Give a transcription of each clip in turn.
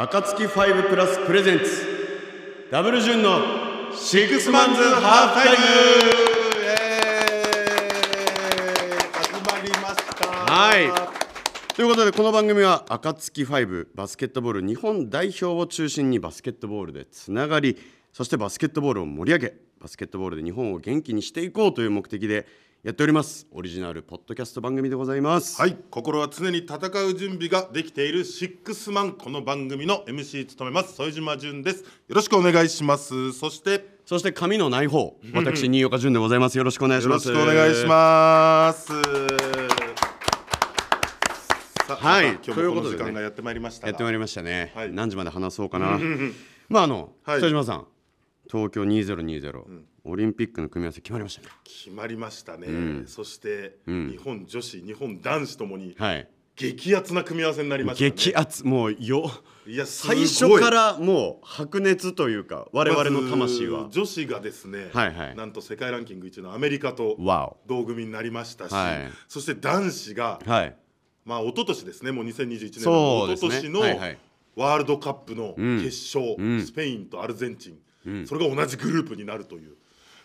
暁ファイブプラスプレゼンツ。ダブルジュンのシックスマンズハーフタイム。始まりました。はい。ということでこの番組は暁ファイブバスケットボール日本代表を中心にバスケットボールでつながりそしてバスケットボールを盛り上げバスケットボールで日本を元気にしていこうという目的でやっております。オリジナルポッドキャスト番組でございます。はい。心は常に戦う準備ができているシックスマン。この番組の MC 務めます。副島淳です。よろしくお願いします。そしてよそして髪のない方。私新岡潤でございます。よろしくお願いします。ろしくお願いします。はい。今日もこの時ということでね間がやってまいりましたが。やってまいりましたね、はい。何時まで話そうかな。まああの、はい。北島さん東京2020、オリンピックの組み合わせ決まりましたね。決まりましたね、ん。そして、ん。日本女子日本男子ともにはい。激アツな組み合わせになりましたね。激アツもうよいや最初からもう白熱というか我々の魂は。女子がですね、はいはい。なんと世界ランキング1位のアメリカとわ同組になりましたし、はい。そして男子が、おはい。まあ一昨年ですねもう2021年その一昨年のはいはい。ワールドカップのん。決勝、うん。スペインとアルゼンチン、それが同じグループになるという。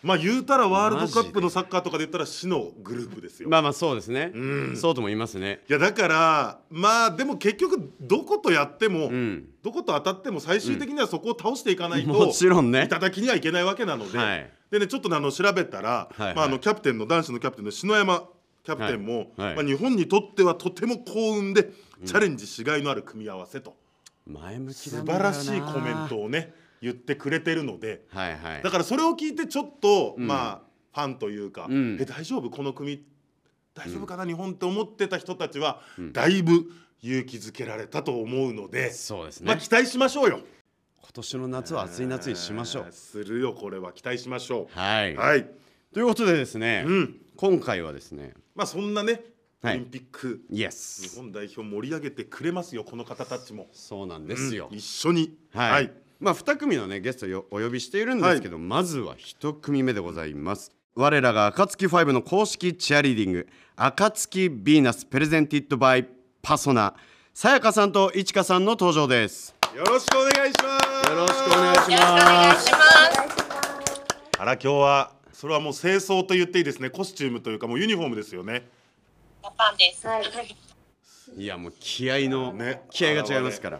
まあ言うたらワールドカップのサッカーとかで言ったら死のグループですよ。まあまあそうですね、ん。そうとも言いますね。いやだからまあでも結局どことやっても、ん。どこと当たっても最終的にはそこを倒していかないと、もちろんね。いただきにはいけないわけなので、はい。でねちょっとねあの調べたら、はいはい。まあ、あのキャプテンの男子のキャプテンの篠山キャプテンも、はい。はい。まあ、日本にとってはとても幸運で、チャレンジしがいのある組み合わせと。前向き素晴らしいコメントをね言ってくれてるのではいはい。だからそれを聞いてちょっと、まあファンというか、うん。え大丈夫？この組大丈夫かな、日本って思ってた人たちは、だいぶ勇気づけられたと思うので、そうですね、まあ期待しましょうよ。今年の夏は暑い夏にしましょう。えーするよこれは期待しましょはい、う。はい。ということでですね、うん。今回はですねまあそんなね、はい。オリンピックイエ日ス本代表盛り上げてくれますよこの方たちも。そうなんですよ、うん。一緒に。はい、まあ2組のねゲストをお呼びしているんですけど、まずは1組目でございます我らが暁ファイブの公式チアリーディング暁ヴィーナスプレゼンティッドバイパソナさやかさんといちかさんの登場ですよろしくお願いします。よろしくお願いしますよろしくお願いします。あら今日はそれはもう清掃と言っていいですねコスチュームというかもうユニフォームですよね。ジャパンです。はい、いやもう気合の、ね気合が違いますから。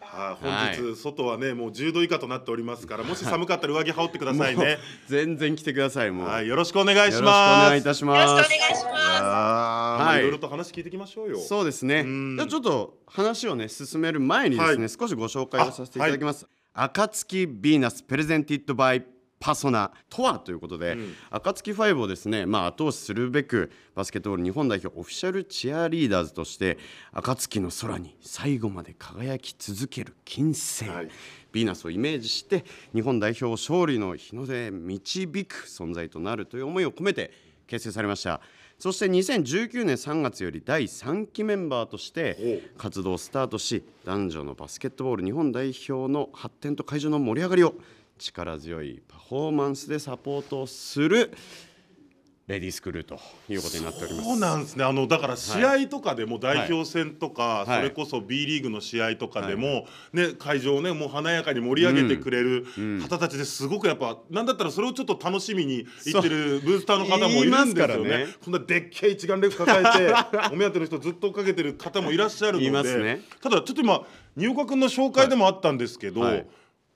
はい、はい本日外はねもう10度以下となっておりますからもし寒かったら上着羽織ってくださいね。全然来てくださいもう、はいよろしくお願いしよろしくおます。願いいたしよろますしくお願いします。はいいろいろと話聞いていきましょうよ。そうですねんじゃあちょっと話をね進める前にですね、はい少しご紹介をさせていただきます、暁ヴィーナスプレゼンティッドバイパソナとはということで、暁ファイブをですね、まあ、後押しするべくバスケットボール日本代表オフィシャルチアリーダーズとして暁の空に最後まで輝き続ける金星、はい。ヴィーナスをイメージして日本代表を勝利の日の出へ導く存在となるという思いを込めて結成されました。そして2019年3月より第3期メンバーとして活動をスタートし男女のバスケットボール日本代表の発展と会場の盛り上がりを力強いパフォーマンスでサポートするレディースクルーということになっております。そうなんですね。あのだから試合とかでも代表戦とか、はい。それこそ B リーグの試合とかでも、ね、会場をねもう華やかに盛り上げてくれる方たちですごくやっぱなんだったらそれをちょっと楽しみに行ってるブースターの方もいるんですよ言いますからね。ねこんなでっけえ一眼レフ抱えてお目当ての人ずっと追っかけてる方もいらっしゃるので。すね。ただちょっと今新岡君の紹介でもあったんですけど、はい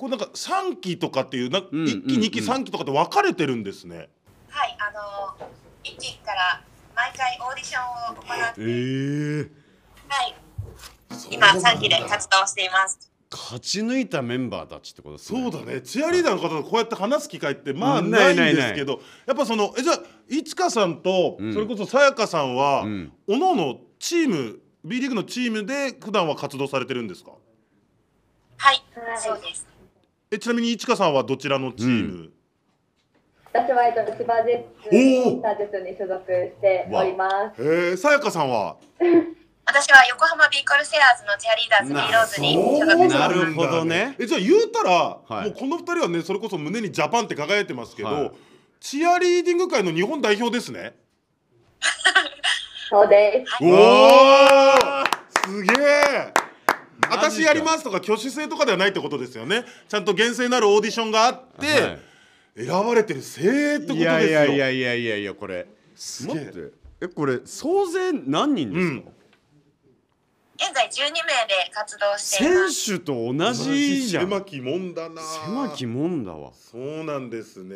これなんか3期とかっていうなんうん1期2期3期とかって分かれてるんですね。はい、あの一期から毎回オーディションを行って、え。はい、今三期で活動しています。勝ち抜いたメンバーたちってことですね。そうだね。チアリーダーの方とこうやって話す機会ってまあうん。ないんですけどやっぱそのえじゃあいちかさんと、ん。それこそさやかさんは、ん。おのおのチーム B リーグのチームで普段は活動されてるんですか？はい、はいそうです。えちなみにいちかさんはどちらのチーム、私はえっと千葉ジェッツに所属しております。えー、さやかさんは私は横浜ビーコルセアーズのチアリーダーズ B ローズに所属してます。なるほどねえじゃあ言うたら、はいもうこの二人はねそれこそ胸にジャパンって輝いてますけど、はいチアリーディング界の日本代表ですねそうです。おおすげえマ私やりますとか挙手制とかではないってことですよね。ちゃんと厳正なるオーディションがあって、はい。選ばれてる精鋭ってことですよ。いやいやいやいやいやいやこれ。すげえ。待ってえこれ総勢何人ですか、現在12名で活動しています。選手と同じじゃん。狭きもんだな。狭きもんだわ。そうなんですね。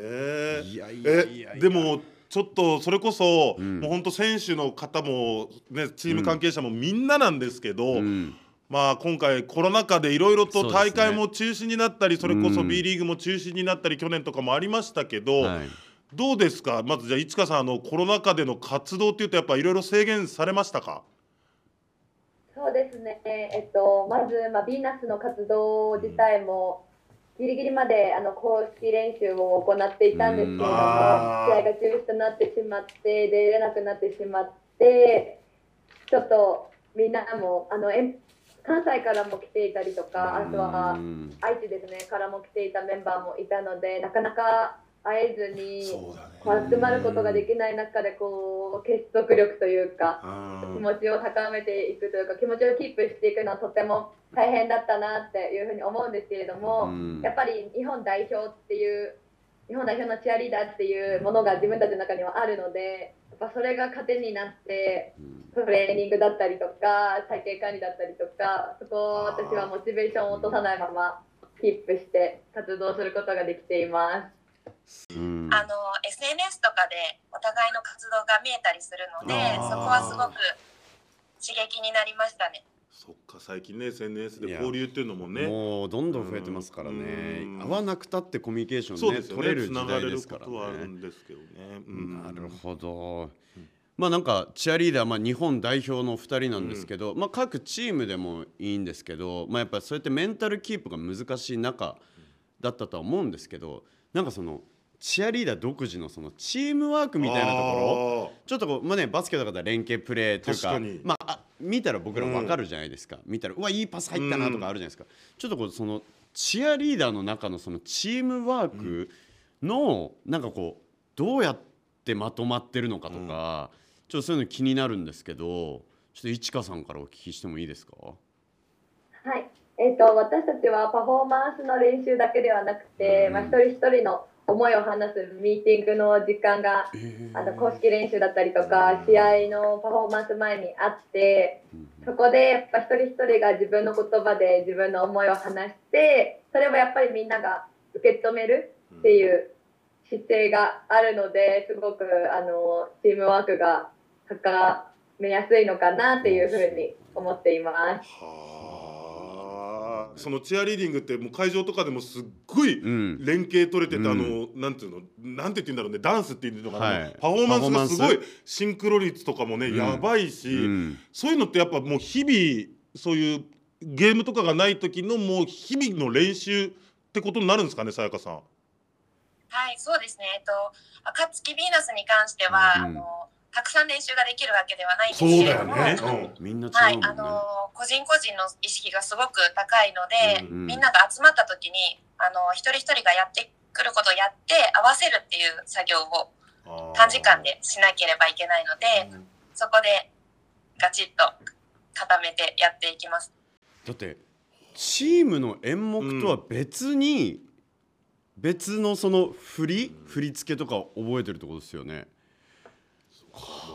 いやいやいやいや。えでもちょっとそれこそ、ん。もう本当選手の方もねチーム関係者もみんななんですけど、うんまあ今回コロナ禍でいろいろと大会も中止になったりそ,、れこそうん。B リーグも中止になったり去年とかもありましたけど、はい。どうですか？まずじゃあ市川さんあのコロナ禍での活動っていうとやっぱいろいろ制限されましたか？そうですね、えっと、まず、まあ、ヴィーナスの活動自体も、ギリギリまであの公式練習を行っていたんですけれども、試合が中止となってしまって、出れなくなってしまって、ちょっとみんなも、あのえん関西からも来ていたりとか、あとはうん愛知ですね、からも来ていたメンバーもいたので、なかなか会えずに、集まることができない中でこう結束力というか、気持ちを高めていくというか気持ちをキープしていくのはとても大変だったなっていうふうに思うんですけれども、うん。やっぱり日本代表っていう日本代表のチアリーダーっていうものが自分たちの中にはあるのでやっぱそれが糧になってトレーニングだったりとか体型管理だったりとかそこを私はモチベーションを落とさないままキープして活動することができています。うんあの SNS とかでお互いの活動が見えたりするのでそこはすごく刺激になりましたね。そっか最近ね SNS で交流っていうのもね。もうどんどん増えてますからね。うん。会わなくたってコミュニケーションねそうですよ取れる時代ですからとはあるね。うん。なるほど。まあなんかチアリーダー、まあ、日本代表の2人なんですけど、まあ、各チームでもいいんですけど、まあ、やっぱそうやってメンタルキープが難しい中だったとは思うんですけどなんかそのチアリーダー独自のそのチームワークみたいなところちょっとこう、まあね、バスケとかで連携プレーというかまあ、あ見たら僕らも分かるじゃないですか、見たらうわいいパス入ったなとかあるじゃないですか、ちょっとこうそのチアリーダーの中のそのチームワークの、なんかこうどうやってまとまってるのかとか、ちょっとそういうの気になるんですけどちょっと市川さんからお聞きしてもいいですか？はい、えー、と私たちはパフォーマンスの練習だけではなくて、うん。まあ、一人一人の思いを話すミーティングの時間があの公式練習だったりとか試合のパフォーマンス前にあってそこでやっぱ一人一人が自分の言葉で自分の思いを話してそれをやっぱりみんなが受け止めるっていう姿勢があるのですごくあのチームワークが高めやすいのかなっていうふうに思っています。はあそのチアリーディングってもう会場とかでもすっごいうん。連携取れてて、うん。あのなんていうの？なんて言ってんだろうね？ダンスっていうのかな、はい。パフォーマンスがすごいシンクロ率とかもね、うん。やばいし、うん。そういうのってやっぱもう日々そういうゲームとかがない時のもう日々の練習ってことになるんですかねさやかさん。はい、そうですね。えっと、暁ヴィーナスに関しては、うん。あの、たくさん練習ができるわけではないんですけれども、みんな違はい、うもんね、あの個人個人の意識がすごく高いので、うんみんなが集まった時にあの一人一人がやってくることをやって合わせるっていう作業を短時間でしなければいけないので、そこでガチッと固めてやっていきます。だってチームの演目とは別に、別のその振り振り付けとかを覚えてるってことですよね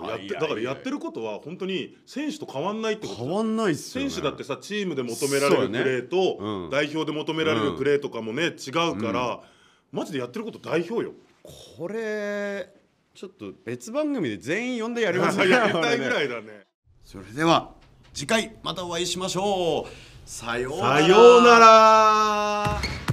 やってだからやってることは本当に選手と変わんないってこと。変わんないっすよね。選手だってさチームで求められるプレーと、ね。うん。代表で求められるプレーとかもね、違うから、マジでやってること代表よ。これちょっと別番組で全員呼んでやります やりたいぐいらいだね。それでは次回またお会いしましょう。さようなら。